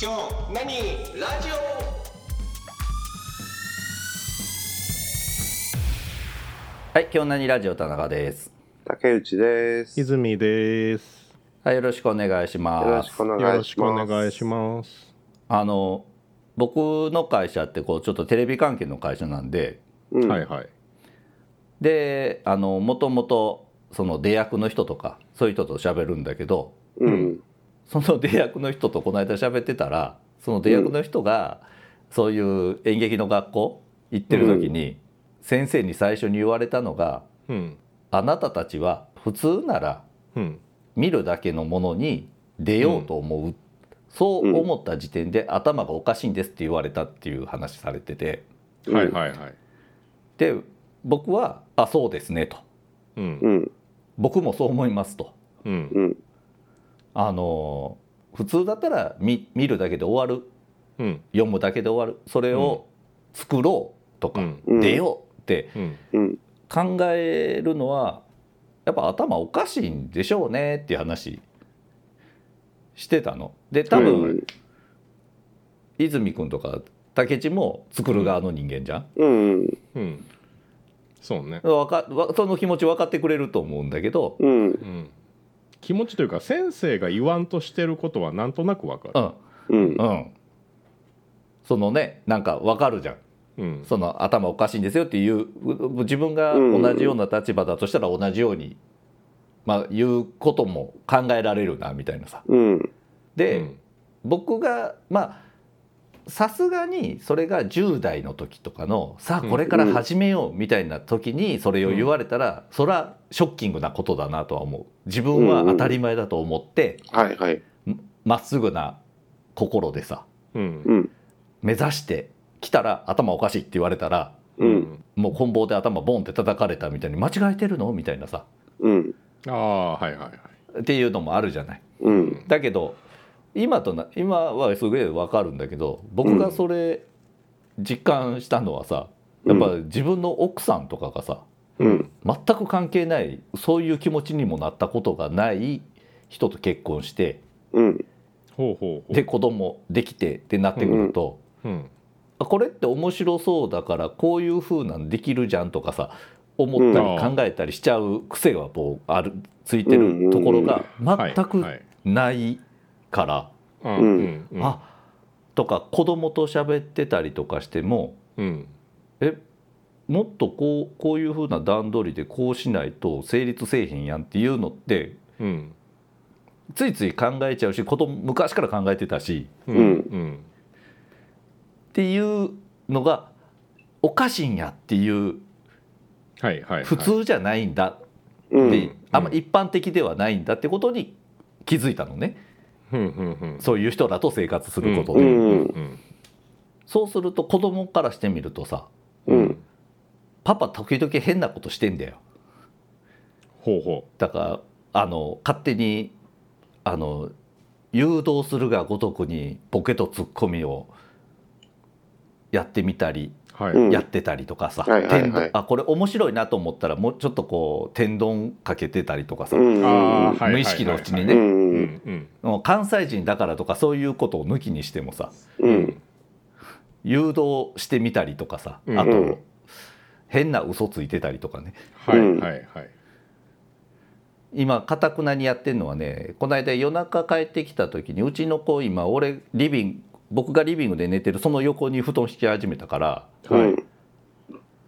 今日何ラジはい、今日何ラジオ田中です。竹内です。よ泉です。はい、よろしくお願いしろます。しくおよ願いしろしくお。願いします。あの僕の会社ってこうちょっとテレビ関係の会社なんで、うんはいはい。で、あのもともとその出役の人とかそういう人と喋るんだけど、うん。その出役の人とこの間喋ってたら、その出役の人がそういう演劇の学校行ってる時に、先生に最初に言われたのが、うん。あなたたちは普通ならうん。見るだけのものに出ようと思う、そう思った時点で頭がおかしいんですって言われたっていう話されててうんはいはいはい。で僕は「あそうですね」とうんう。ん。「僕もそう思います」と。うん。うん。あの普通だったら見見るだけで終わるうん。読むだけで終わるそれを作ろうとか、うん出ようって。考えるのはやっぱ頭おかしいんでしょうねっていう話してたの。で多分、うん泉君とか武智も作る側の人間じゃん、うん。うん。そうね。わかわその気持ち分かってくれると思うんだけど、うん。うん。気持ちというか先生が言わんとしてることはなんとなくわかる。うんうん。うん、そのねなんか分かるじゃんうん。その頭おかしいんですよっていうう自分が同じような立場だとしたら同じように、まあ、言うことも考えられるなみたいなさ。うん。で、うん僕がまあさすがにそれが10代の時とかのさあこれから始めようみたいな時にそれを言われたら、それはショッキングなことだなとは思う自分は当たり前だと思ってはいはい。まっすぐな心でさうん。うん。目指してきたら頭おかしいって言われたらうん。もう棍棒で頭ボンって叩かれたみたいに間違えてるの？みたいなさうん。ああはいはいはい。っていうのもあるじゃない。うん。だけど今とな今はすごいわかるんだけど僕がそれ実感したのはさ、やっぱ自分の奥さんとかがさうん。全く関係ないそういう気持ちにもなったことがない人と結婚してうん。ほうほうほう。で子供できてってなってくると、うん。あこれって面白そうだからこういう風なんできるじゃんとかさ思ったりうん考えたりしちゃう癖がこうあるついてるところがはい全くはいないから。うん。あとか子供と喋ってたりとかしてもうん。えもっとこうこういう風な段取りでこうしないと成立せえへんやんっていうのってうん。ついつい考えちゃうし子供昔から考えてたしうんうん。っていうのがおかしいんやっていうはいはいはい。普通じゃないんだうん。で、あんま一般的ではないんだってことに気づいたのね。そういう人らと生活すること。で、うんうん。そうすると子供からしてみるとさうん。パパ時々変なことしてんだよ。ほうほだからあの勝手にあの誘導するがごとくにボケとツッコミをやってみたりう。はい。うん。やってたりとかさ、はいはいはい。天丼あこれ面白いなと思ったらもうちょっとこう天丼かけてたりとかさ、うん。ああはいはいはいはい。無意識のうちにねうん。関西人だからとかそういうことを抜きにしてもさうん。誘導してみたりとかさうんあと、うん変な嘘ついてたりとかねはいうんはいはい。今かたくなにやってるのはねこの間夜中帰ってきた時にうちの子今俺リビング僕がリビングで寝てるその横に布団引き始めたからうん。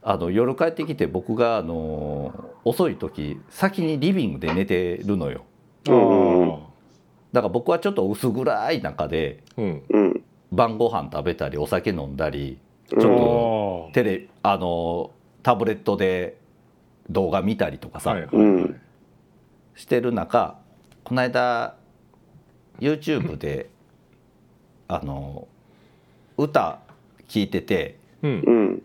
あの夜帰ってきて僕があの遅い時先にリビングで寝てるのようんあだから僕はちょっと薄暗い中であ。うん。うん。晩ご飯食べたりお酒飲んだりちちょっょとテレあのタブレットで動画見たりとかさ、はいはいうんしてる中この間 YouTube であの歌聴いててうんうん。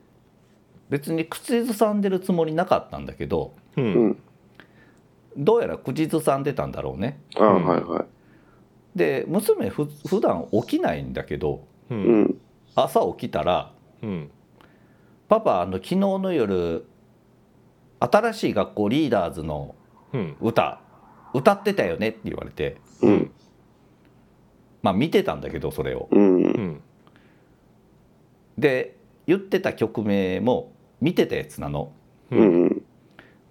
別に口ずさんでるつもりなかったんだけどううんん。どうやら口ずさんでたんだろうね。ああ、はいはい。で娘ふ普段起きないんだけどううんん。朝起きたらうん「パパあの昨日の夜新しい学校リーダーズのうん歌歌ってたよね」って言われてうん。「まあ見てたんだけどそれを。うんう。んで言ってた曲名も見てたやつなの。ううんん。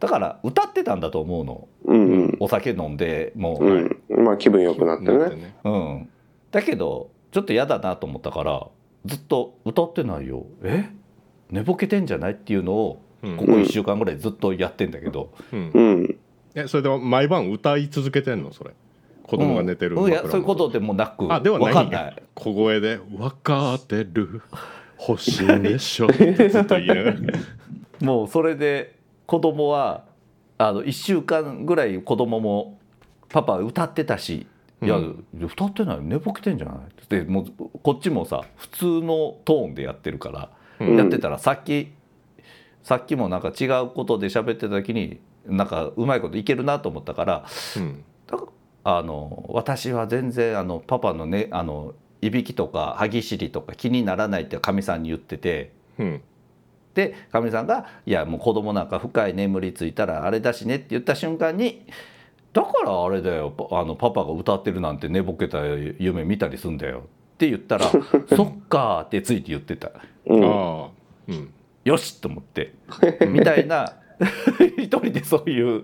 だから歌ってたんだと思うの。うん。お酒飲んでもう、うん。まあ気分良くなってね。なってね。うん、だけどちょっと嫌だなと思ったからずっと歌ってないよ。え？寝ぼけてんじゃないっていうのをうん。ここ1週間ぐらいずっとやってんだけど、うん。うん。えそれで毎晩歌い続けてんの？それ。子供が寝てるうん。いやそういうことでもなくあではないわかんない。小声で「分かってる。欲しいでしょ」ってずっと言いながらもうそれで子供はあの1週間ぐらい子供も「パパ歌ってたし」いや、うん歌ってない寝ぼけてんじゃない?」ってもうこっちもさ普通のトーンでやってるから、うんやってたらさっきさっきもなんか違うことで喋ってた時になんかうまいこといけるなと思ったからうんだあの私は全然あのパパのねあのいびきとか歯ぎしりとか気にならないってかみさんに言ってて。うんでかみさんが「いやもう子供なんか深い眠りついたらあれだしね」って言った瞬間に「だからあれだよパあのパパが歌ってるなんて寝ぼけた夢見たりすんだよ」って言ったら「そっか」ってついて言ってたうん。ああうん「よし!」と思ってみたいな 一人でそういう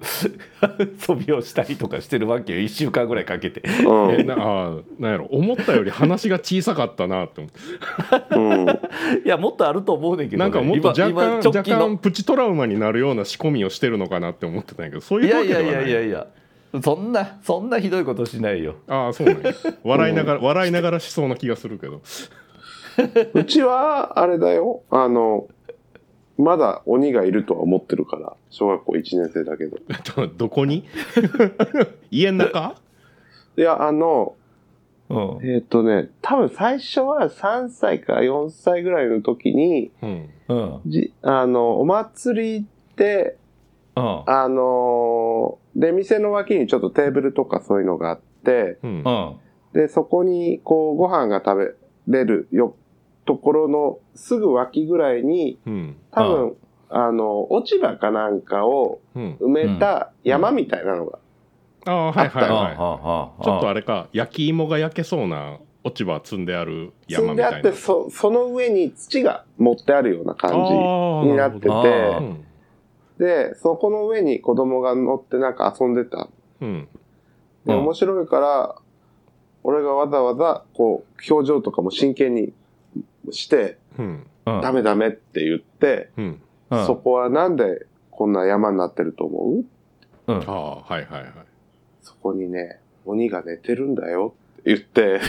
遊びをしたりとかしてるわけよ1週間ぐらいかけて。うん。えなあなんやろ思ったより話が小さかったなって思ってうん。いやもっとあると思うねんけど、ね、なんかもっと若干若干プチトラウマになるような仕込みをしてるのかなって思ってたんやけどそういいうわやいやけではいないやいやいやそんなそんなひどいことしないよ。ああそうなんや 笑いながら笑いながらしそうな気がするけどうちは、あれだよ。あの、まだ鬼がいるとは思ってるから。小学校1年生だけど。どこに？家の中？いや、あの、うんえっ、とね、多分最初は3歳か4歳ぐらいの時に、うんうんじあの、お祭りで、うん。あのー出店の脇にちょっとテーブルとかそういうのがあって、うん。うん。で、そこにこうご飯が食べれるよ、ところのすぐ脇ぐらいに、うん。多分、あの、落ち葉かなんかをうん。埋めた山みたいなのが、ああはいはいははいはちょっとあれか焼き芋が焼けそうな落ち葉積ん。である積ん。であって、山みたいなそ、その上に土が持ってあるような感じになってて、で、そこの上に子供が乗ってなんか遊んでた。うん。で、うん。面白いから、俺がわざわざ、こう、表情とかも真剣にして、うん。うん。ダメダメって言って、うん。うん。そこはなんでこんな山になってると思う？うん。ああはいはいはい。そこにね、鬼が寝てるんだよって言って、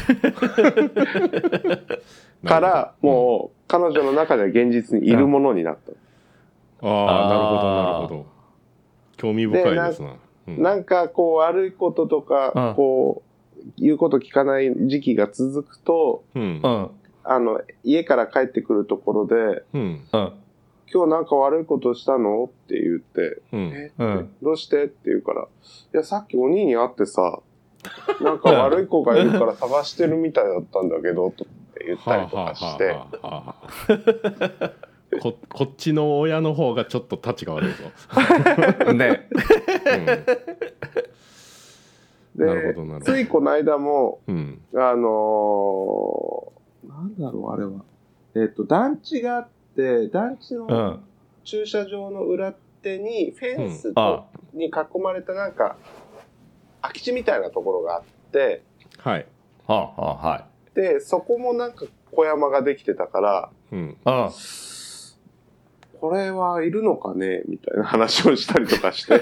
から、もう、彼女の中では現実にいるものになった。うああなるほどなるほど。興味深いですな。うん。なんか、こう、悪いこととか、うん。こう、言うこと聞かない時期が続くと、うん。うん。あの、家から帰ってくるところで、うん。うん。今日なんか悪いことしたのって言って、うん。え？うん。どうして？って言うから、いや、さっき鬼に会ってさ、なんか悪い子がいるから探してるみたいだったんだけど、とって言ったりとかして、はあはあはあはあここっちの親の方がちょっとタチが悪いぞ、ね。うん。なるでほどなるほど。ついこの間も、うん。あのーなんだろう、あれは。えっ、と、団地があって、団地のうん。駐車場の裏手に、フェンスあ。と、に囲まれたなんか、空き地みたいなところがあって、はい。はあはあはい。で、そこもなんか小山ができてたから、うん。うんこれはいるのかね？みたいな話をしたりとかして。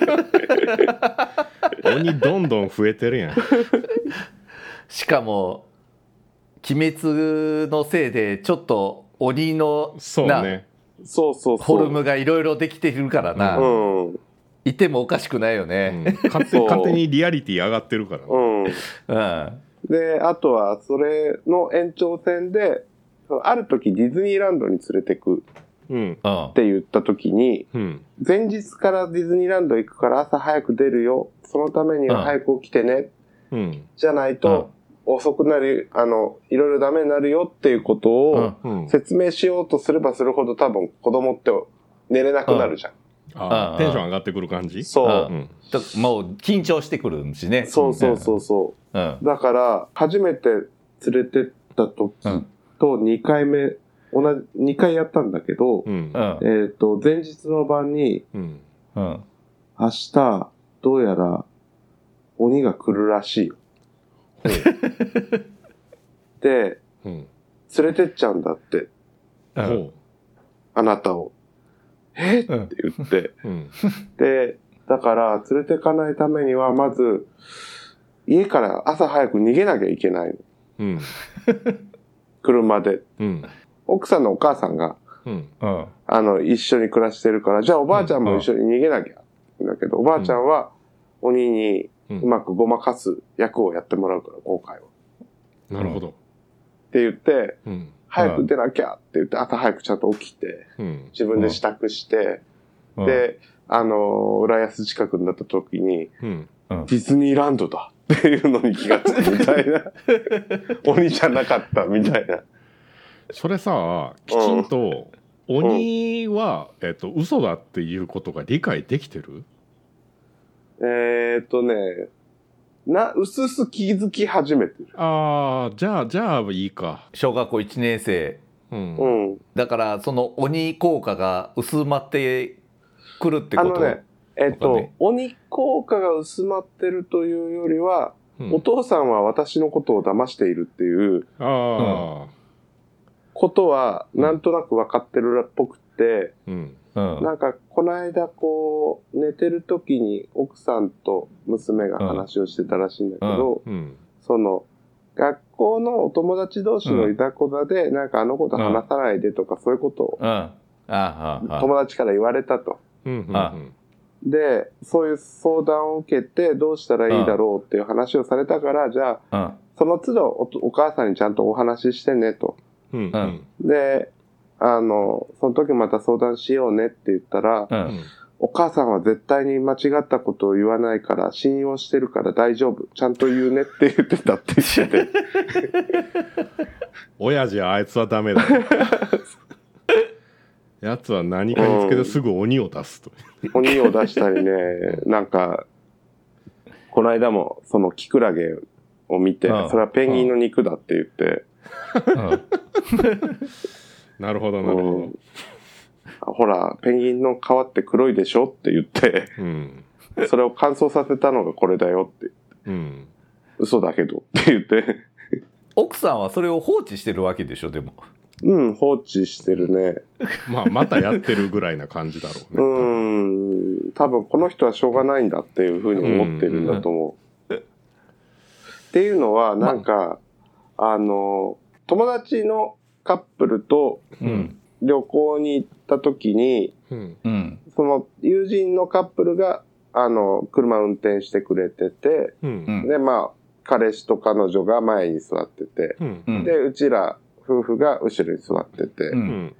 鬼どんどん増えてるやん しかも鬼滅のせいでちょっと鬼のなそうねそうそうそう。フォルムがいろいろできてるからな、うん。いてもおかしくないようんね。勝手勝手にリアリティ上がってるからねうん。うんで、あとは、それの延長線で、ある時ディズニーランドに連れてくって言った時に、うん前日からディズニーランド行くから朝早く出るよ。そのためには早く起きてね。うんじゃないと、遅くなる、あの、いろいろダメになるよっていうことをうん説明しようとすればするほど多分子供って寝れなくなるじゃん。あーうんテンション上がってくる感じ？そう。うんともう緊張してくるしね。そうそうそうそう。うん。だから、初めて連れてった時うんと2回目、同じ、2回やったんだけど、うん。うん。えっ、と、前日の晩に、うん。うん明日、どうやら、鬼が来るらしいよ。で、うん。連れてっちゃうんだって、う。ん。ほあなたを。え？って言って。ううん。で、だから、連れてかないためには、まず、家から朝早く逃げなきゃいけないの。うん。車で。うん奥さんのお母さんが、うん。うん。あの、一緒に暮らしてるから、じゃあおばあちゃんも一緒に逃げなきゃ。だけど、おばあちゃんは、鬼にうまくごまかす役をやってもらうから、今回は。っなるほど。て言って、うん。早く出なきゃって言って、朝早くちゃんと起きて、うん。自分で支度して、うん。で、あの、浦安近くになった時に、うん。ディズニーランドだっていうのに気がつくみたいな。鬼じゃなかったみたいな。それさきちんと鬼は、えっと嘘だっていうことが理解できてる？えーっとね、な、うすす気づき始めてる。ああじゃあじゃあいいか。小学校1年生。うん。うん。だからその鬼効果が薄まってくるってこと？あのね、えっと、ね鬼効果が薄まってるというよりは、うん。お父さんは私のことを騙しているっていうああことは、なんとなく分かってるっぽくて、うん。うん。なんか、この間、こう、寝てる時に奥さんと娘が話をしてたらしいんだけど、うん。その、学校のお友達同士のいざこざで、なんかあのこと話さないでとか、そういうことを友達から言われたと。うんうんあ。で、そういう相談を受けて、どうしたらいいだろうっていう話をされたから、じゃあ、うん。その都度おお母さんにちゃんとお話ししてねと。うん。うんで、あの、その時また相談しようねって言ったら、ううん。んお母さんは絶対に間違ったことを言わないから、信用してるから大丈夫。ちゃんと言うねって言ってたって言ってて。親父はあいつはダメだ。やつは何かにつけてすぐ鬼を出すと。鬼を出したりね、なんか、この間もそのキクラゲを見て、うん。それはペンギンの肉だって言って、うんなるほどなるほうん。ほら、ペンギンの皮って黒いでしょって言って、どうん。それを乾燥させたのがこれだよって、うん。嘘だけどって言って、奥さんはそれを放置してるわけでしょでも。うん、放置してるね。まあまたやってるぐらいな感じだろううねん、多分この人はしょうがないんだっていうふうに思ってるんだと思う。っていうのは、なんか、あの、友達のカップルとうん。旅行に行った時に、うん。うんその友人のカップルが、あの、車運転してくれてて、うん。うんで、まあ、彼氏と彼女が前に座ってて、うん。うん。で、うちら夫婦が後ろに座ってて、ううん。ん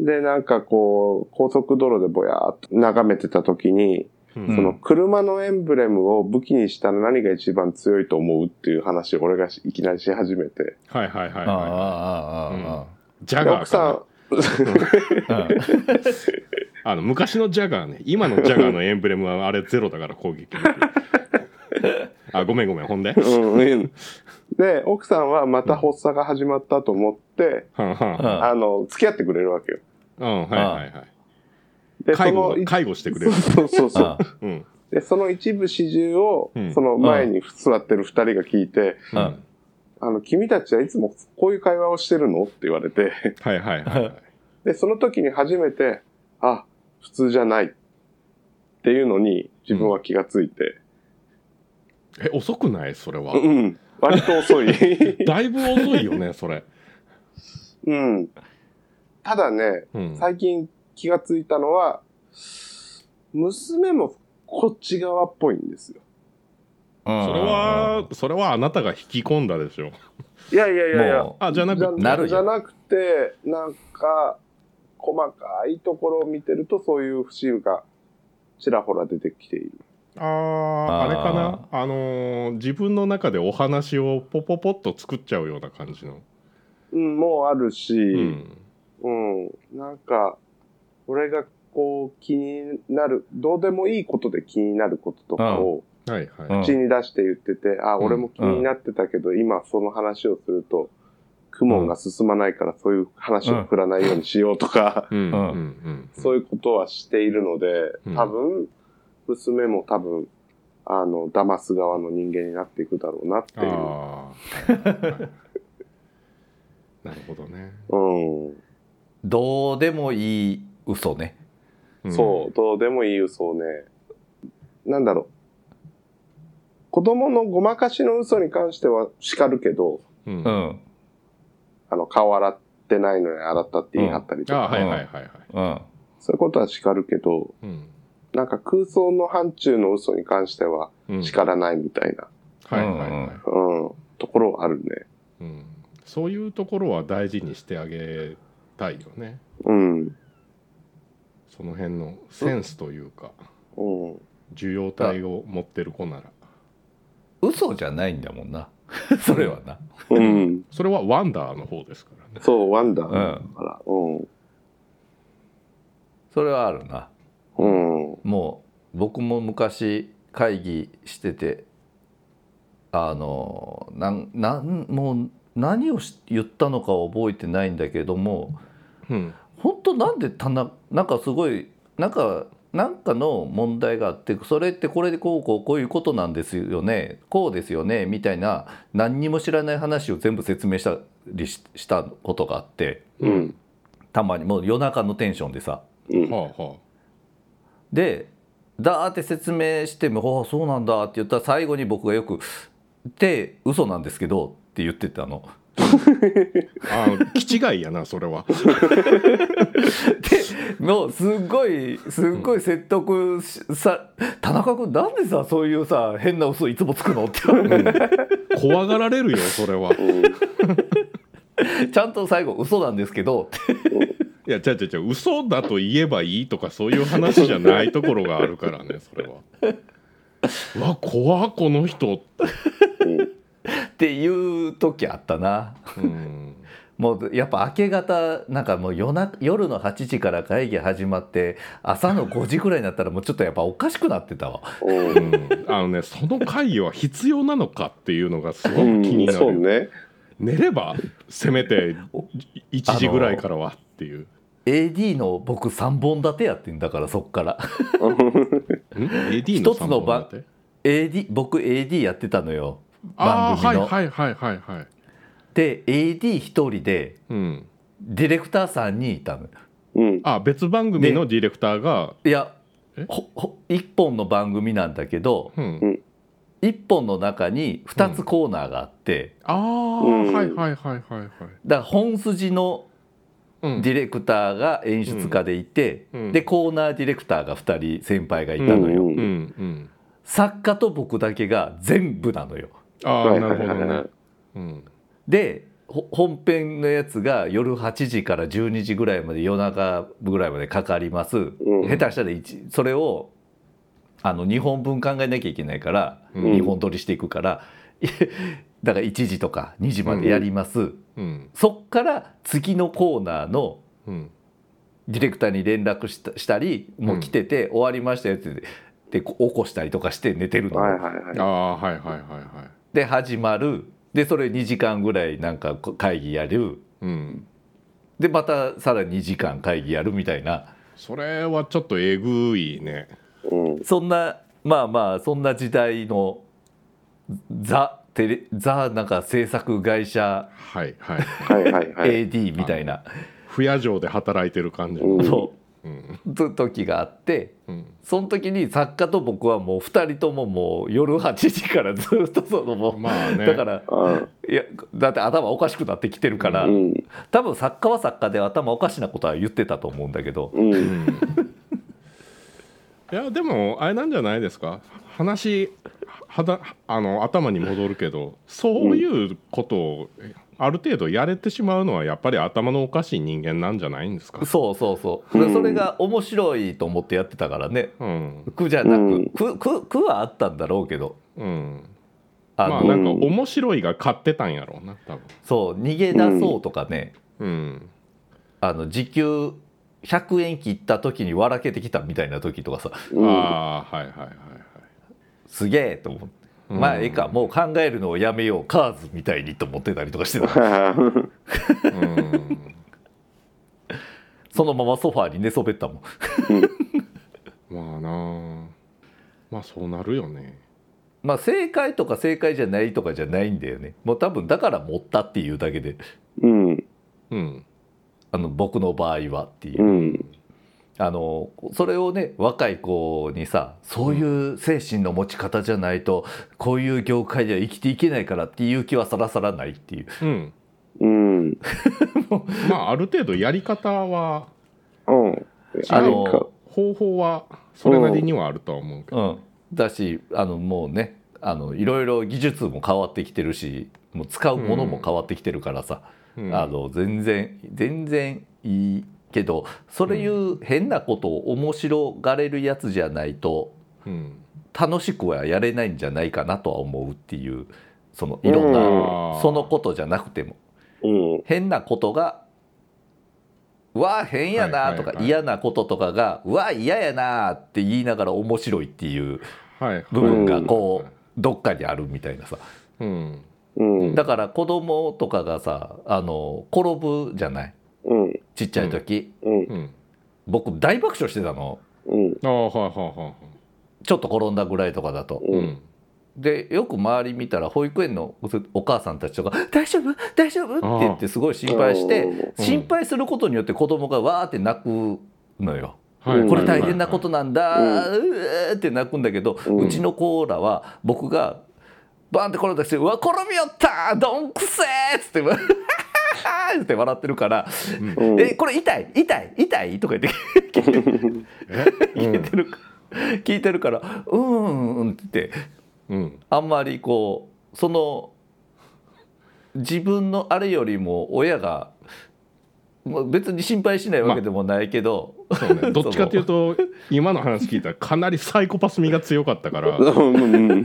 で、なんかこう、高速道路でぼやーっと眺めてた時に、うんその車のエンブレムを武器にしたら何が一番強いと思うっていう話を俺がいきなりし始めて。はいはいはいあああはああいジャでガーか奥さなん、あああの昔のジャガーね。今のジャガーのエンブレムはあれゼロだから攻撃力。あごめんごめん。ほんで？うん。うんで、奥さんはまた発作が始まったと思って、はんああの、付き合ってくれるわけよ。うんはいはいはい。で、介護その介護してくれる。そうそうそう。あうん。で、その一部始終をうん、その前に座ってる二人が聞いて、うん。うんあの、君たちはいつもこういう会話をしてるの？って言われて、はいはいはいはい。で、その時に初めて、あ、普通じゃないっていうのに自分は気がついて、え遅くない？それは。うん、割と遅い。だいぶ遅いよねそれ。うん。ただね、うん。最近気がついたのは、娘もこっち側っぽいんですよ。それはそれはあなたが引き込んだでしょ。いやいやいやいや。もあじゃなくてなるよじゃなくて、なんか、細かいところを見てると、そういう節がちらほら出てきている。あーあれかな？あのー自分の中でお話をポポポッと作っちゃうような感じの。うん、もうあるし、うん。うん、なんか、俺がこう気になる、どうでもいいことで気になることとかを、はいはい、うん口に出して言ってて、あ、うん。俺も気になってたけど、今その話をすると、クモンが進まないからそういう話を振らないようにしようとか、そういうことはしているのでう、ん。多分、娘も多分、あの、騙す側の人間になっていくだろうなっていう。なるほどね、うん。どうでもいい嘘ね。ん。そう、どうでもいい嘘をね、なんだろう。子供のごまかしの嘘に関しては叱るけど、うん、あの、顔洗ってないのに洗ったって言い張ったりとか、あはいはいはいはい、うん。そういうことは叱るけど、うん。なんか空想の範疇の嘘に関してはうん、叱らないみたいな、はいはいはい、うん、ところはあるね。うん、そういうところは大事にしてあげたいよね。うん。その辺のセンスというかうん。受容体を持ってる子なら嘘じゃないんだもんな それはなうん。それはワンダーの方ですからねそう、ワンダーうんだから。うん。それはあるなうん。もう僕も昔会議しててあのなんなんもう何をし言ったのかは覚えてないんだけどもうん本当なんでたななんかすごいなんかなんかの問題があってそれってこれでこうこうこういうことなんですよねこうですよねみたいな何にも知らない話を全部説明したりししたことがあってうん。たまにもう夜中のテンションでさうん。でダーって説明しても「ああそうなんだ」って言ったら最後に僕がよく「で嘘なんですけど」って言ってたの。あ気違いやなそれは。でもうすっごいすっごい説得しさ「田中君なんでさそういうさ変な嘘いつもつくの?」って。言われて怖がられるよそれは。ちゃんと最後「嘘なんですけど」いや違う違う違う嘘だと言えばいいとかそういう話じゃないところがあるからねそれは。うわ怖っこの人っていう時あったな。うん。もうやっぱ明け方なんかもう夜な夜の8時から会議始まって朝の5時ぐらいになったらもうちょっとやっぱおかしくなってたわ。うん。うんあのねその会議は必要なのかっていうのがすごく気になる、そうね。寝ればせめて1時ぐらいからはっていう、AD の僕3本立てやってんだからそっから。ん？AD の一つの番三本立て AD 僕 AD やってたのよ番組の。はいはいはいはいはいで AD 一人でうんディレクター3人いたのよ。うん。あ別番組のディレクターが？いやえ？ほほ1本の番組なんだけどうん。1本の中に2つコーナーがあって、ああ、うん。はいはいはいはいはい。だから本筋のうん。ディレクターが演出家でいて、うん。でコーナーディレクターが2人先輩がいたのよ、うんうんうん。作家と僕だけが全部なのよああはいなるほどね。いうん。でほ本編のやつが夜8時から12時ぐらいまで夜中ぐらいまでかかります、うん。下手したら一それをあの2本分考えなきゃいけないから、うん。2本撮りしていくから だから1時とか2時までやります、うん。そっから次のコーナーのうん。ディレクターに連絡したしたりもう来てて、終わりましたよって言ってでこ起こしたりとかして寝てるの、はいはいはい。あ。あはいはいはいはいで始まる。でそれ2時間ぐらいなんかこ会議やる。うん。でまたさらに2時間会議やるみたいな。それはちょっとえぐいね。うん。そんなまあまあそんな時代のザテレザなんか制作会社。はいはい。はいはいはい。AD みたいな、不夜城で働いてる感じうんそ時があってうん。その時に作家と僕はもう2人とももう夜8時からずっとそのもう、まあね。だからあいやだって頭おかしくなってきてるから、うん。多分作家は作家で頭おかしなことは言ってたと思うんだけど、うん。うん。いやでもあれなんじゃないですか？話はだあの頭に戻るけどそういうことをある程度やれてしまうのはやっぱり頭のおかしい人間なんじゃないんですか？そうそうそう、うん。それが面白いと思ってやってたからね。うん。苦じゃなく、うん。苦苦苦はあったんだろうけど。うん。あの、まあなんか面白いが勝ってたんやろうな多分。そう逃げ出そうとかね、うん。あの時給100円切った時に笑けてきたみたいな時とかさ。うん。ああはいはいはいはい。すげえと思って。うん。まあええか。もう考えるのをやめよう。カーズみたいにと思ってたりとかしてた。うん。そのままソファーに寝そべったもん。まあなあ。まあそうなるよね。まあ正解とか正解じゃないとかじゃないんだよね。もう多分だから持ったっていうだけで。うん。うん。あの僕の場合はっていう。う、ん。あのそれをね若い子にさそういう精神の持ち方じゃないとこういう業界では生きていけないからっていう気はさらさらないっていう。うん。うん。まあある程度やり方はうん。あの方法はそれなりにはあるとは思うけど、うん、だしあのもうねあのいろいろ技術も変わってきてるしもう使うものも変わってきてるからさ、うん。あの全然全然いいけどそれいう変なことを面白がれるやつじゃないとうん。楽しくはやれないんじゃないかなとは思うっていうそのいろんうん。なそのことじゃなくても。うん。変なことがうわ変やなとか嫌なこととかがうわ嫌やなって言いながら面白いっていうはい部分がうん。こうどっかにあるみたいなさ。うん。うん。だから子供とかがさあの転ぶじゃない。うん。ちっちゃい時、うん。うん。僕大爆笑してたの。うん。ああはいはいはちょっと転んだぐらいとかだと。でよく周り見たら保育園のおお母さんたちとか「大丈夫？大丈夫?」って言ってすごい心配してうん。心配することによって子供がわーって泣くのよ。これ大変なことなんだ、ううーって泣くんだけど、ううんちの子らは僕がバーンって転んだして「うわ転びよったどんくせー!」っつって「って笑ってるから「うん。えこれ痛い痛い痛い?」とか言って聞いてる、聞いてる。から「うーん」うんってうん。あんまりこうその自分のあれよりも親が別に心配しないわけでもないけど、そうね。どっちかっていうと今の話聞いたらかなりサイコパス味が強かったから。うん。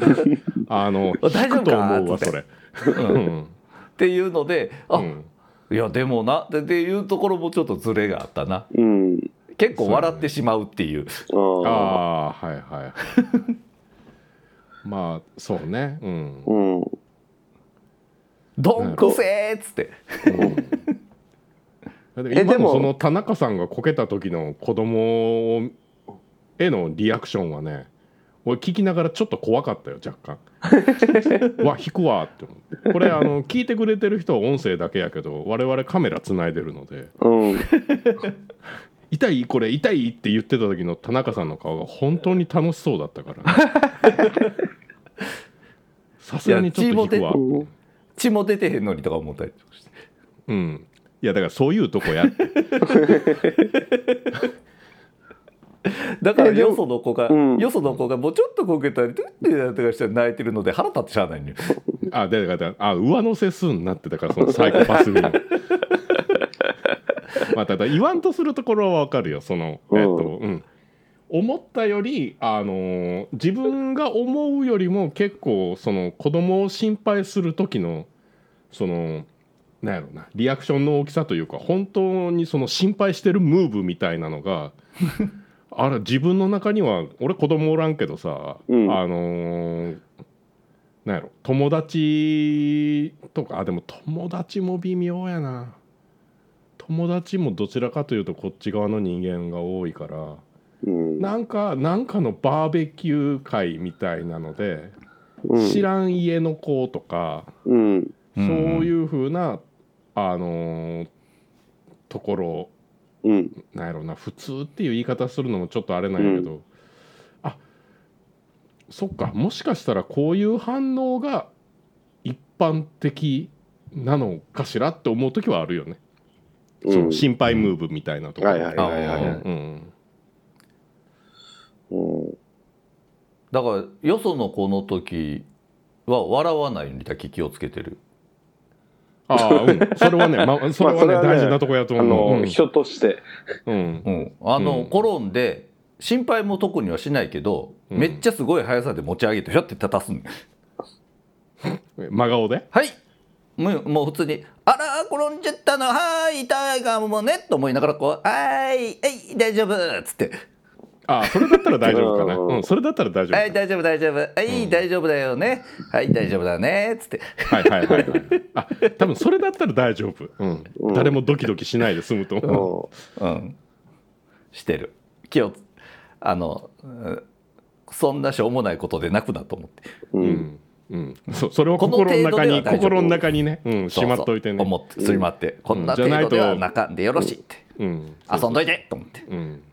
あのあ大丈夫か？と思うわそれ。うん。っていうのであ、うんいやでもなっていうところもちょっとズレがあったなうん。結構笑ってしまうっていうああ。ああはいはい まあそうねうんうん。「どんくせー!」っつってうん、えでも今のその田中さんがこけた時の子供へのリアクションはね俺聞きながらちょっと怖かったよ若干。わ引くわって思って。これあの聞いてくれてる人は音声だけやけど我々カメラつないでるので。うん。「痛いこれ痛い?」って言ってた時の田中さんの顔が本当に楽しそうだったから、ね、さすがにちょっと引くわ。うん。血も出てへんのにとか思ったりとかして。うん。いやだからそういうとこやって だからよその子が、うん。よその子がもうちょっとこけたりトゥッてやってかしたら泣いてるので腹立ってしゃあないのよ。あでだからあ上乗せすんなってたからそのサイコパス味の まあただ言わんとするところはわかるよ。そのうん。えっとうん。思ったよりあのー自分が思うよりも結構その子供を心配する時のそのなんやろなリアクションの大きさというか本当にその心配してるムーブみたいなのがあれ自分の中には俺子供おらんけどさ、うんあのーなんやろ友達とかあでも友達も微妙やな友達もどちらかというとこっち側の人間が多いからうん。なんかなんかのバーベキュー会みたいなので、うん知らん家の子とか、うん。そういう風なあのーところうん。なんやろな普通っていう言い方するのもちょっとあれなんやけど、あそっかもしかしたらこういう反応が一般的なのかしらって思う時はあるよね、うん。その心配ムーブみたいなとこ。ろ、はいはいはい。はいはい。うん。うん。だからよその子の時は笑わないようにだけ気をつけてるああうん。それはね、ま、それはね,、まあそれはね大事なとこやとあ思う、の、人として。うん。うん。うん、あの、うん。転んで心配も特にはしないけど、うん。めっちゃすごい速さで持ち上げてひょって立たすん真顔で？はい。もうもう普通に「あら転んじゃったの。はい痛いかもね」と思いながらこう「はいはい大丈夫」っつってあそれだったら大丈夫かな、うん。うん、それだったら大丈夫はい大丈夫大丈夫。はい、うん。大丈夫だよね。はい大丈夫だね。つって。はいはいはいはい。あ多分それだったら大丈夫、うん。うん。誰もドキドキしないで済むと思う、うん。うんしてる。気をあのうんそんなしょうもないことでなくなと思って。ううん。んうん、そそれを心の中に心の中にね、うん、しまっといてね。思ってすりまって、こんな程度ではなかんでよろしいって、うん、遊んどいてと思って。うん、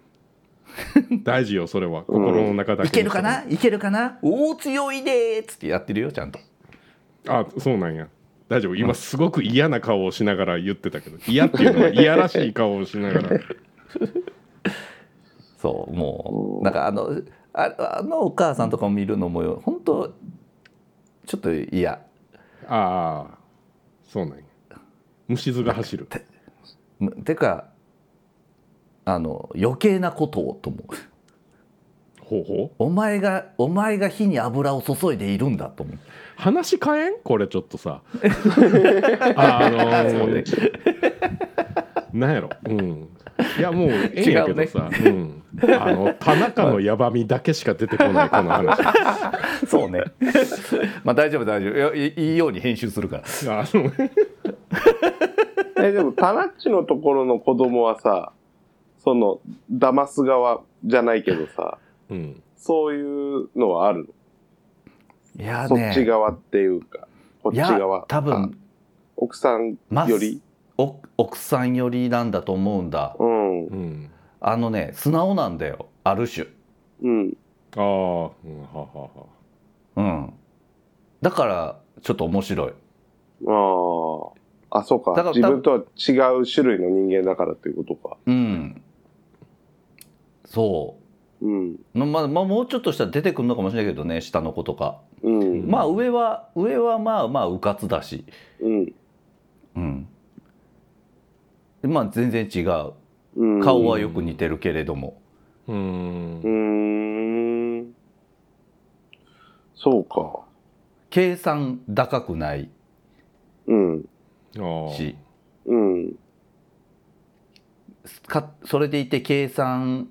大事よそれは。心の中だけに。いけるかな？いけるかな？おお強いでーっつってやってるよちゃんと。あそうなんや。大丈夫。今すごく嫌な顔をしながら言ってたけど。嫌っていうのは嫌らしい顔をしながら。そうもうなんかあのああのお母さんとかも見るのもよ本当ちょっと嫌。ああそうなんや。虫図が走る。むてかあの余計なことをと思う。ほうほう。お前がお前が火に油を注いでいるんだと思う。話変えん？これちょっとさ。あ あのー、なんやろ？うん。いやもうええんやけどさ、うん、あの田中のやばみだけしか出てこないこの話。そうね。まあ大丈夫大丈夫。いやいいいように編集するから。あの えでもタナッチのところの子供はさその騙す側じゃないけどさうん。そういうのはあるの、いやそっち側っていうかこっいやち側。あ多分奥さんより、お奥さん寄りなんだと思うんだ。うん。うん。あのね素直なんだよある種。うん。ああ、うん、ははは。うん。だからちょっと面白い。あああそうか。だから自分とは違う種類の人間だからっていうことか。うんそう。ん。うまあ、まあ、もうちょっとしたら出てくるのかもしれないけどね下の子とか。うん。まあ上は上はまあまあうかつだし。うん。うん。まあ全然違う。うん。顔はよく似てるけれども。うーん。うーん。そうか。計算高くない。うん。ああ。し。うん。かそれでいて計算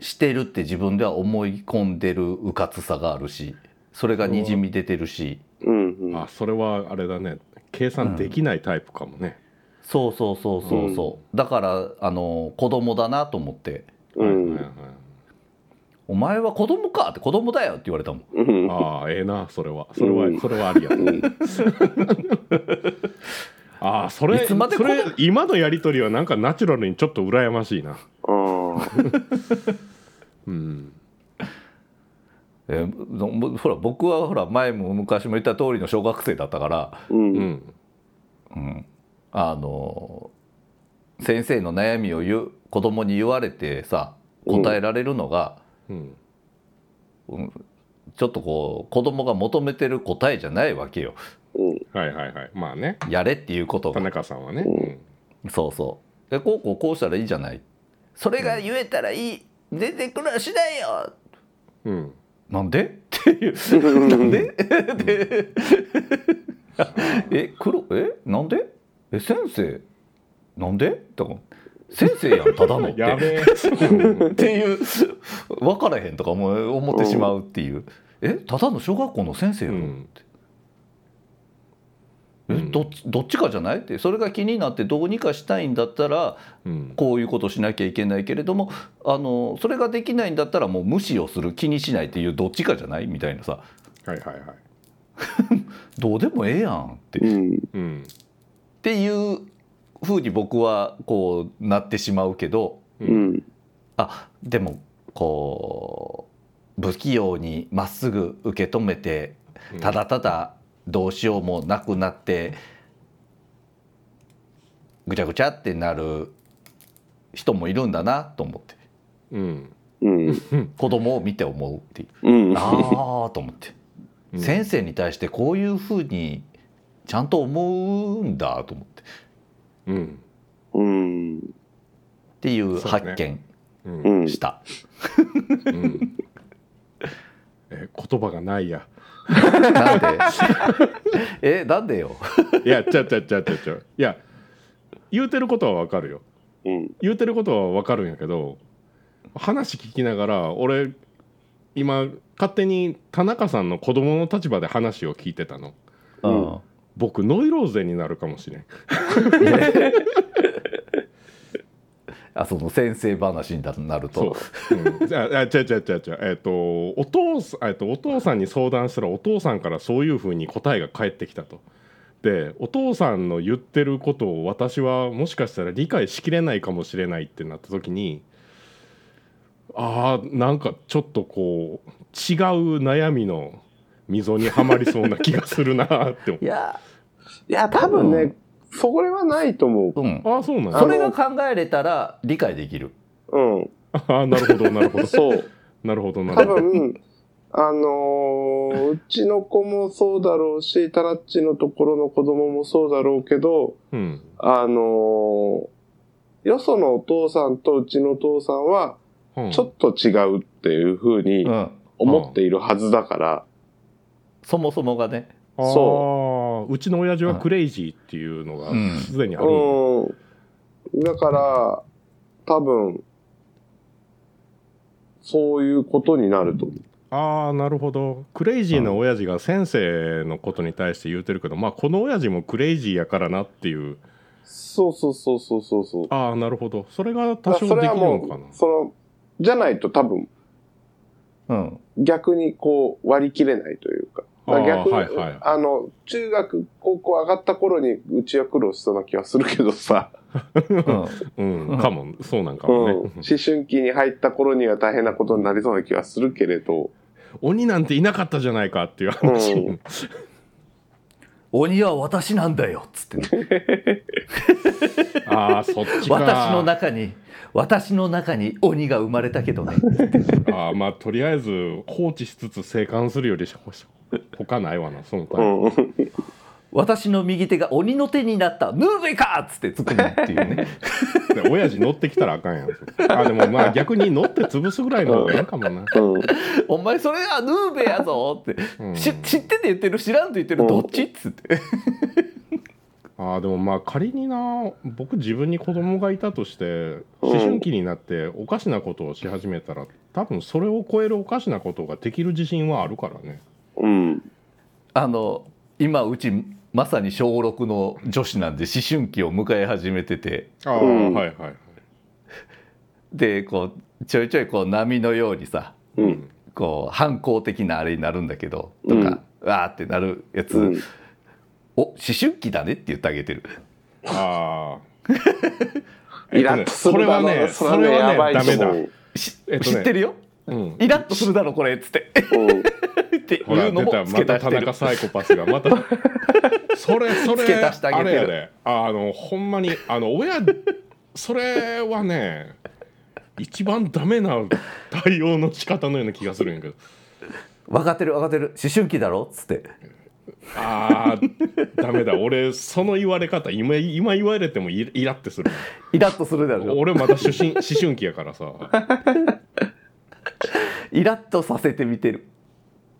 してるって自分では思い込んでるうかつさがあるしそれがにじみ出てるし。うんうん。あそれはあれだね。計算できないタイプかもね、そうそうそうそうそう、だからあの子供だなと思って。うん。はいはいはい「お前は子供か」って「子供だよ」って言われたもん。うん。ああええなそれは。それは、うん。それはありや、ああそれいつまでそれ今のやり取りはなんかナチュラルにちょっと羨ましいなうん。えほら僕はほら前も昔も言った通りの小学生だったから、うん。うん。うん、あの先生の悩みを言う子供に言われてさ答えられるのが、うん。うんちょっとこう子供が求めてる答えじゃないわけよ。うん。はいはいはい。まあね。やれっていうこと田が中さんはね、うん。そうそう。でこうこうこうしたらいいじゃないそれが言えたらいい。出てくるしないよ。うん。なんで？っていうなんで？で え黒えなんで？え先生？なんで？とか先生やんただのって。っていう分からへんとかも思ってしまうっていう。えただの小学校の先生やっちどっちかじゃない？ってそれが気になってどうにかしたいんだったらうん。こういうことしなきゃいけないけれどもあのそれができないんだったらもう無視をする。気にしないっていうどっちかじゃない？みたいなさ。はいはいはい。どうでもええやんって,、っうん。うん。ていうふうに僕はこうなってしまうけどううん。んあでもこう不器用にまっすぐ受け止めてただただどうしようもなくなってぐちゃぐちゃってなる人もいるんだなと思って。うん。うん子供を見て思うっていう。うん。ああと思って、うん。先生に対してこういうふうにちゃんと思うんだと思って。っうん。うんていう発見した、うん。え言葉がないやなんで？えなんでよ？いやちゃうちゃうちゃうちゃうちゃういや言うてることはわかるよ。うん。言うてることはわかるんやけど話聞きながら俺今勝手に田中さんの子供の立場で話を聞いてたの。うん。僕ノイローゼになるかもしれんあその先生話になるそう。と、うん、じゃああ違う違う違う違う。えっ、とお父さんえっとお父さんに相談したらお父さんからそういうふうに答えが返ってきたと。でお父さんの言ってることを私はもしかしたら理解しきれないかもしれないってなった時にあーなんかちょっとこう違う悩みの溝にはまりそうな気がするなって思いやいや、多分ね、それはないと思う。んうああそうなんそだれが考えれたら理解できる。う。うん。ああなるほどなるほど。そう。なるほどな多るほど。分、あのーうちの子もそうだろうし、タラッチのところの子供もそうだろうけど、うん。あのーよそのお父さんとうちのお父さんは、うん。ちょっと違うっていうふうにうん。思っているはずだから、そもそもがね。そううちの親父はクレイジーっていうのがうんすでにあるんだうん。だから、多分、そういうことになると思う。ああなるほどクレイジーな親父が先生のことに対して言うてるけど、まあこの親父もクレイジーやからなっていうそうそうそうそうそうそう。ああなるほどそれが多少できるのかなう、その、じゃないと多分、うん逆にこう割り切れないというか。逆に、はいはい。あの、中学、高校上がった頃にうちは苦労しそうな気がするけどさ、うん。うん。かも。そうなんかうん、もね、思春期に入った頃には大変なことになりそうな気がするけれど、鬼なんていなかったじゃないかっていう話、うん。鬼は私なんだよっつって。ね ああそっちか。私の中に私の中に鬼が生まれたけどね。ああまあとりあえず放置しつつ生還するよりし他ないわなそのタイプ。うん、私の右手が鬼の手になった。ヌーベかっつって突っ込むっていうね。で親父乗ってきたらあかんやん。あでもまあ逆に乗って潰すぐらいの方がいいかもな、うん、お前それはヌーベやぞって、うん。し知ってて言ってる知らんと言ってるうん。どっちっつってあーでもまあ仮にな僕自分に子供がいたとして思春期になっておかしなことをし始めたら多分それを超えるおかしなことができる自信はあるからね。うん、あの今うちまさに小6の女子なんで思春期を迎え始めてて。ああ、うん。はいはいはい。でこうちょいちょいこう波のようにさうん、こう反抗的なあれになるんだけどとか、わーってなるやつ、うん、お思春期だねって言ってあげてる。ああイ ラッとするだろそれはねそれはやばダメだ。思う。しえっとね。知ってるよ？うん。イラッとするだろこれっつって。うん。っていうのも付けまた。田足してる。中サイコパスが。またそれそれ付け足してあげてる。れやで。あのほんまにあの親それはね一番ダメな対応の仕方のような気がするんやけど。分かってる分かってる。思春期だろ？っつってあーダメだ。俺その言われ方今今言われてもイライラってする。イラッとするだろ俺まだ思春 思春期やからさ。イラッとさせてみてる。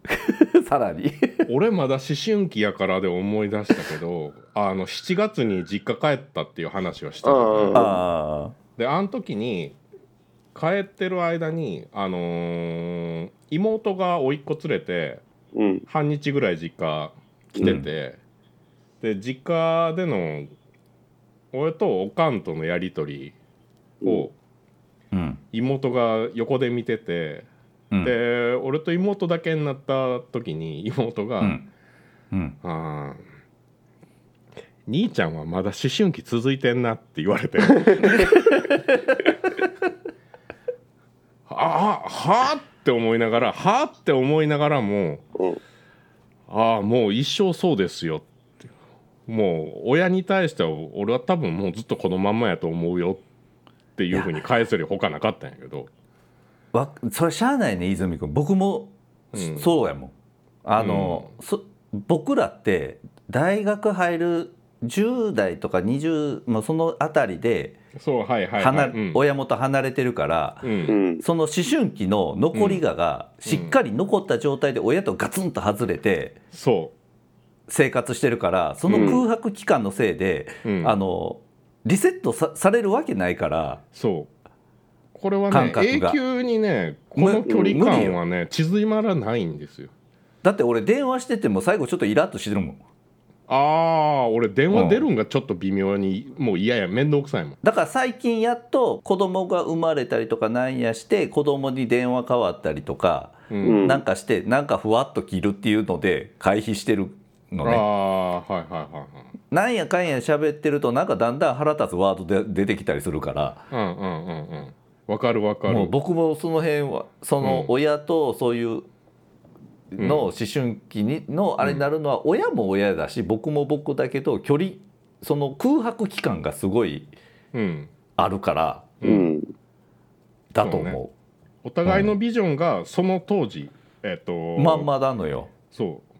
さらに。俺まだ思春期やからで思い出したけどあの7月に実家帰ったっていう話をした。じゃないうん。あであの時に帰ってる間にあのー妹が甥っ子連れてうん、半日ぐらい実家来てて、で実家での俺とおかんとのやり取りを妹が横で見てて、うん。で俺と妹だけになった時に妹が「うん。うん。あー兄ちゃんはまだ思春期続いてんな」って言われて。ああはあって思いながらはあって思いながらもうん、ああもう一生そうですよって。もう親に対しては俺は多分もうずっとこのまんまやと思うよっていうふうに返せるほかなかったんやけど。わそれしゃあないね泉君。僕も、うんそうやもん。あの、そ僕らって大学入る10代とか20もうそのあたりでそうはいはい、は離いうん。親元離れてるから、うん。うん、その思春期の残りががしっかり残った状態で親とガツンと外れてそ生活してるからその空白期間のせいで、あのリセットさされるわけないからそう。これはね永久にねこの距離感はね縮まらないんですよ。だって俺電話してても最後ちょっとイラッとしてるもんああ俺電話出るんがちょっと微妙にもう嫌や面倒くさいもん。だから最近やっと子供が生まれたりとかなんやして子供に電話変わったりとか、うん。なんかしてなんかふわっと切るっていうので回避してるのねああはいはいはいはい。なんやかんや喋ってるとなんかだんだん腹立つワードで出てきたりするから。うんうんうんうん。わかるわかる。もう僕もその辺はそのうん。親とそういうの思春期にのあれになるのは親も親だし僕も僕だけど距離その空白期間がすごいうん。あるからうん。だとそう思お互いのビジョンがその当時えっ、とうまんまなのよ。そう。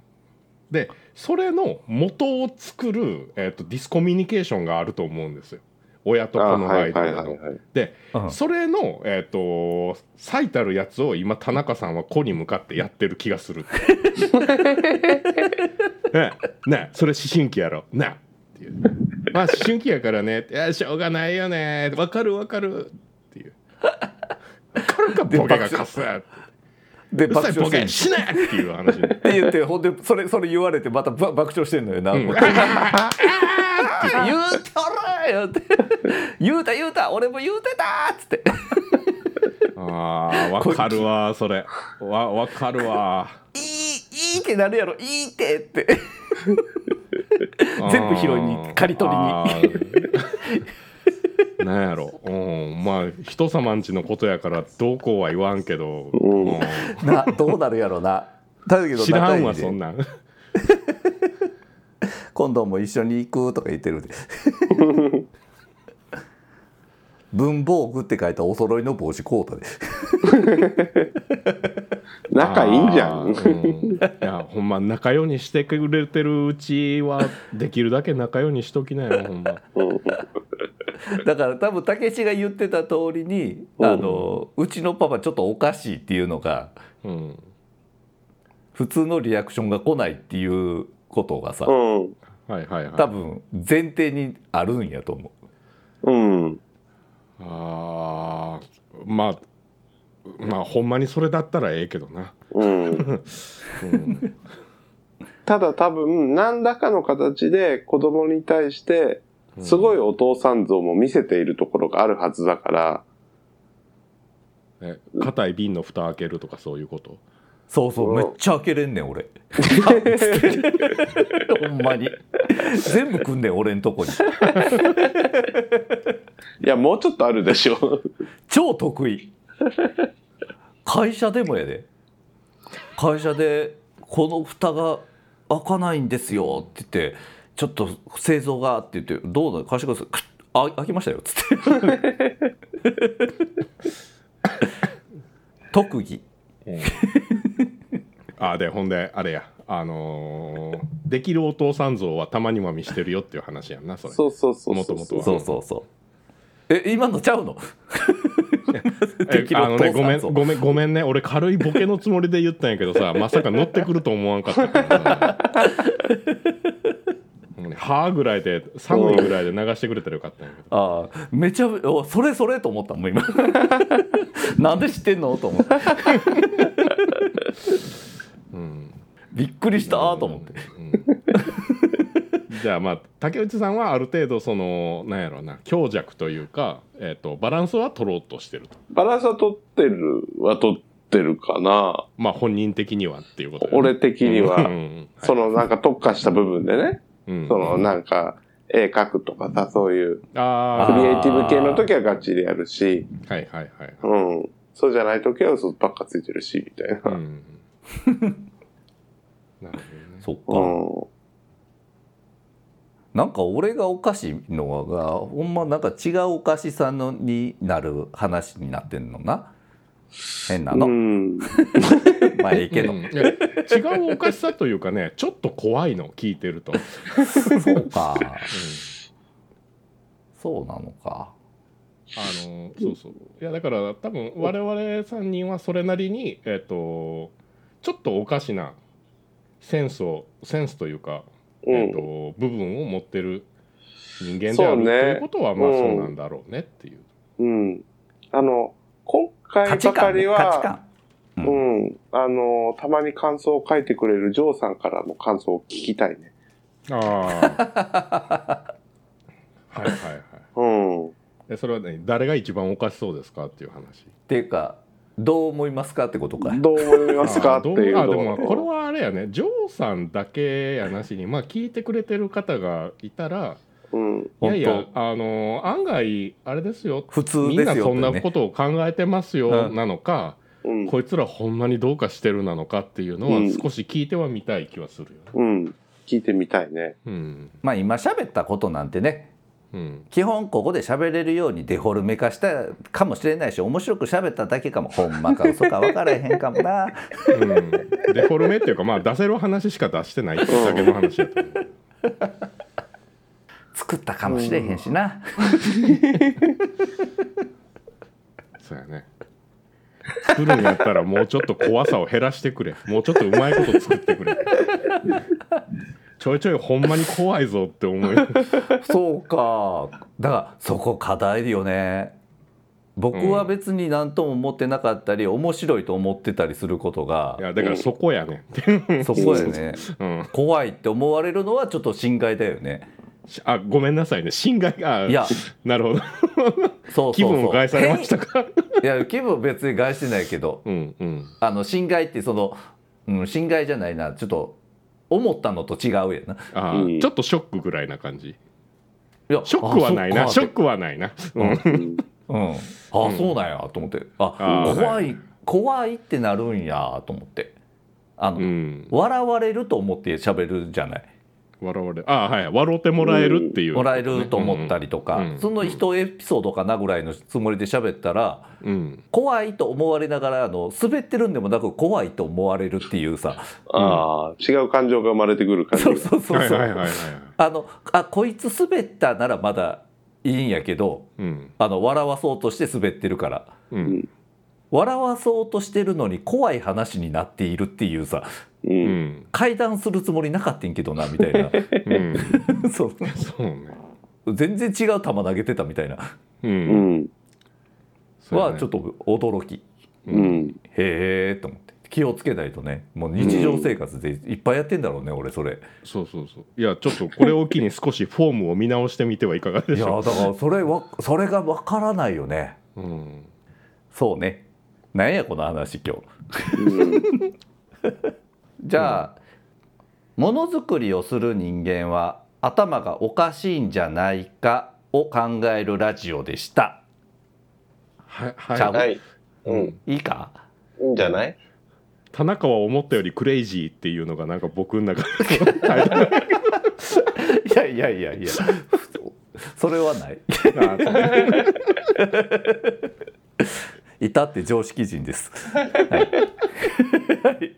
でそれの元を作る、えー、とディスコミュニケーションがあると思うんですよ親とあ子のはいは間でのいはいはい。でうん。それの、えー、と最たるやつを今田中さんは子に向かってやってる気がする。ねねそれ思春期やろ。ね。っていう。まあ思春期やからね。いやしょうがないよね。わかるわかる。っていう。わかるかボケがかすでうるさいボして。んのケ死ねっていう話。に って言ってほんでそれそれ言われてまたば爆笑してんのよな、うん。言うたろよって。言うた言うた。俺も言うてたっつって。あーわかるわそれ。わわかるわ。いいいいってなるやろ。いいってって。全部拾いに刈り取りに なんやろ、うん、まあ人様んちのことやからどうこうは言わんけど、うん。うん。などうなるやろな。だけど知らんわそんなん。今度も一緒に行くとか言ってるで。文房具って書いたお揃いの帽子買うたで仲いいんじゃあん。ーうんいやほんま仲良にしてくれてるうちはできるだけ仲良にしときなよ ほんまうんだから多分たけしが言ってた通りにうんあのうちのパパちょっとおかしいっていうのがうん普通のリアクションが来ないっていうことがさうん。はいはいはい多分前提にあるんやと思う。うん。あーまあまあほんまにそれだったらええけどな、うん。うん、ただ多分、何らかの形で子供に対して、すごいお父さん像も見せているところがあるはずだから、え硬い瓶の蓋開けるとかそういうこと？そうそううん。めっちゃ開けれんねん俺。ほんまに。全部来んねん俺んとこに。いや、もうちょっとあるでしょ。超得意会社でもやで。会社で「この蓋が開かないんですよ」って言って「ちょっと製造が」って言って「どうだ貸してください」クッあ開きましたよ」っつって。特技。あでほんであれや。あのーできるお父さん像はたまには見してるよっていう話やんなそれ。そうそうそうそう。元々は。そうそうそうえ今のちゃうの？あのねごめんごめんごめんね。俺軽いボケのつもりで言ったんやけどさ まさか乗ってくると思わんかったからはあぐらいで寒いぐらいで流してくれたらよかったんやけど。ああめちゃおそれそれと思ったもん今。なんで知ってんの？と思って。うん。びっくりしたと思って。うんじゃあまあ竹内さんはある程度そのなんやろうな強弱というか、えー、とバランスは取ろうとしてるとバランスは取ってるは取ってるかな。まあ本人的にはっていうことね俺的には。そのなんか特化した部分でね。うんそのなんか、絵描くとかさ、そういうクリエイティブ系の時はガチでやるし、はいはいはいうん。そうじゃない時は嘘ばっかついてるし、みたいな。うん なるほどねそっか、うん。なんか俺がおかしいのがほんまなんか違うおかしさのになる話になってんのな。変なの、うん。まあええけど、うん。違うおかしさというかねちょっと怖いの聞いてると、そうか。うん。そうなのか。あのそうそう。いやだから多分我々3人はそれなりにえっ、とちょっとおかしなセンスをセンスというか、うん。えー、と部分を持ってる人間である、そうね。ということはまあうん。そうなんだろうねっていう。うん。あの、今回ばかりは、価値観ううん。ん、あの、たまに感想を書いてくれるジョーさんからの感想を聞きたいね。ああ はいはいはい。うん。えそれはね誰が一番おかしそうですかっていう話。っていうかどう思いますかってことかどう思いますかあっていうあでのもこれはあれやねジョーさんだけやなしにまあ聞いてくれてる方がいたらうん。いやいや本あの案外あれですよ普通みんですよなそんなことを考えてますようんなのか、うん。こいつらほんまにどうかしてるなのかっていうのはうん少し聞いてはみたい気はするよね。うん。聞いてみたいね。うんまあ今喋ったことなんてねうん基本ここで喋れるようにデフォルメ化したかもしれないし面白く喋っただけかもほんまか嘘か分からへんかもなうん、デフォルメっていうかまあ出せる話しか出してないだけの話やと思う。作ったかもしれへんしなそうやね。作るんやったらもうちょっと怖さを減らしてくれ。もうちょっとうまいこと作ってくれ。ちょいちょいほんまに怖いぞって思い。そうかだからそこ課題よね僕は別に何とも思ってなかったり面白いと思ってたりすることがいやだからそこやね。そこやねうん。怖いって思われるのはちょっと心外だよねしあごめんなさいね。侵害が。いやなるほど。そう気分を害されましたか？いや気分別に害してないけどうんうん。あの侵害ってその、うん、侵害じゃないなちょっと思ったのと違うやなあー、うんちょっとショックぐらいな感じ。いやショックはないな。あショックはないな。うん。うん。うん、あ、そうなんやと思ってあ怖い怖いってなるんやと思ってあの、うん。笑われると思って喋るじゃない笑われあーはい笑ってもらえるっていう、もらえると思ったりとか、うん。その一エピソードかなぐらいのつもりで喋ったらうん。怖いと思われながらあの滑ってるんでもなく怖いと思われるっていうさ。ああ、違う感情が生まれてくる感じ。そうが。そうそうそう、はいはいはいはい。あのあこいつ滑ったならまだいいんやけどうん。あの笑わそうとして滑ってるから。うん笑わそうとしてるのに怖い話になっているっていうさう。うん。ん会談するつもりなかったんけどなみたいな。うん。そう。そうね。全然違う球投げてたみたいな。ううん。はちょっと驚き。うん。へえと思って。気をつけないとね。もう日常生活でいっぱいやってんだろうね、俺それ。そうそうそう。いやちょっとこれを機に少しフォームを見直してみてはいかがでいやだしょからそれわそれがわからないよね。う、うん、そうねなんやこの話今日。うん。じゃあものづくりをする人間は頭がおかしいんじゃないかを考えるラジオでした。ははい。はい。うん。いいか？いいんじゃない？田中は思ったよりクレイジーっていうのがなんか僕の中で いやいやいやいや。それはない あいたって常識人です、はい。は い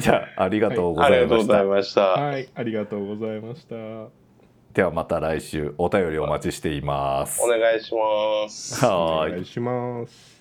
じゃあありがとうごあざいました。りがとうございました。はい。ありがとうございました。ではまた来週。お便りお待ちしています。お願いします。はーい。お願いします